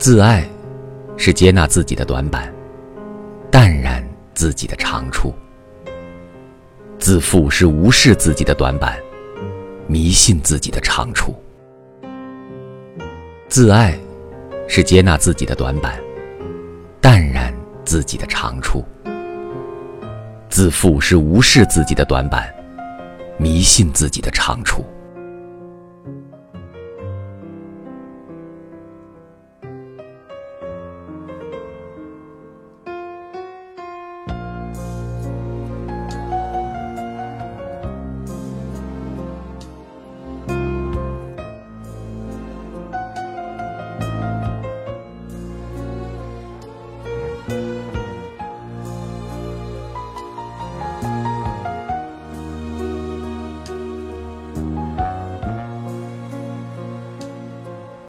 自爱是接纳自己的短板淡然自己的长处。自负是无视自己的短板迷信自己的长处。自爱是接纳自己的短板淡然自己的长处。自负是无视自己的短板迷信自己的长处。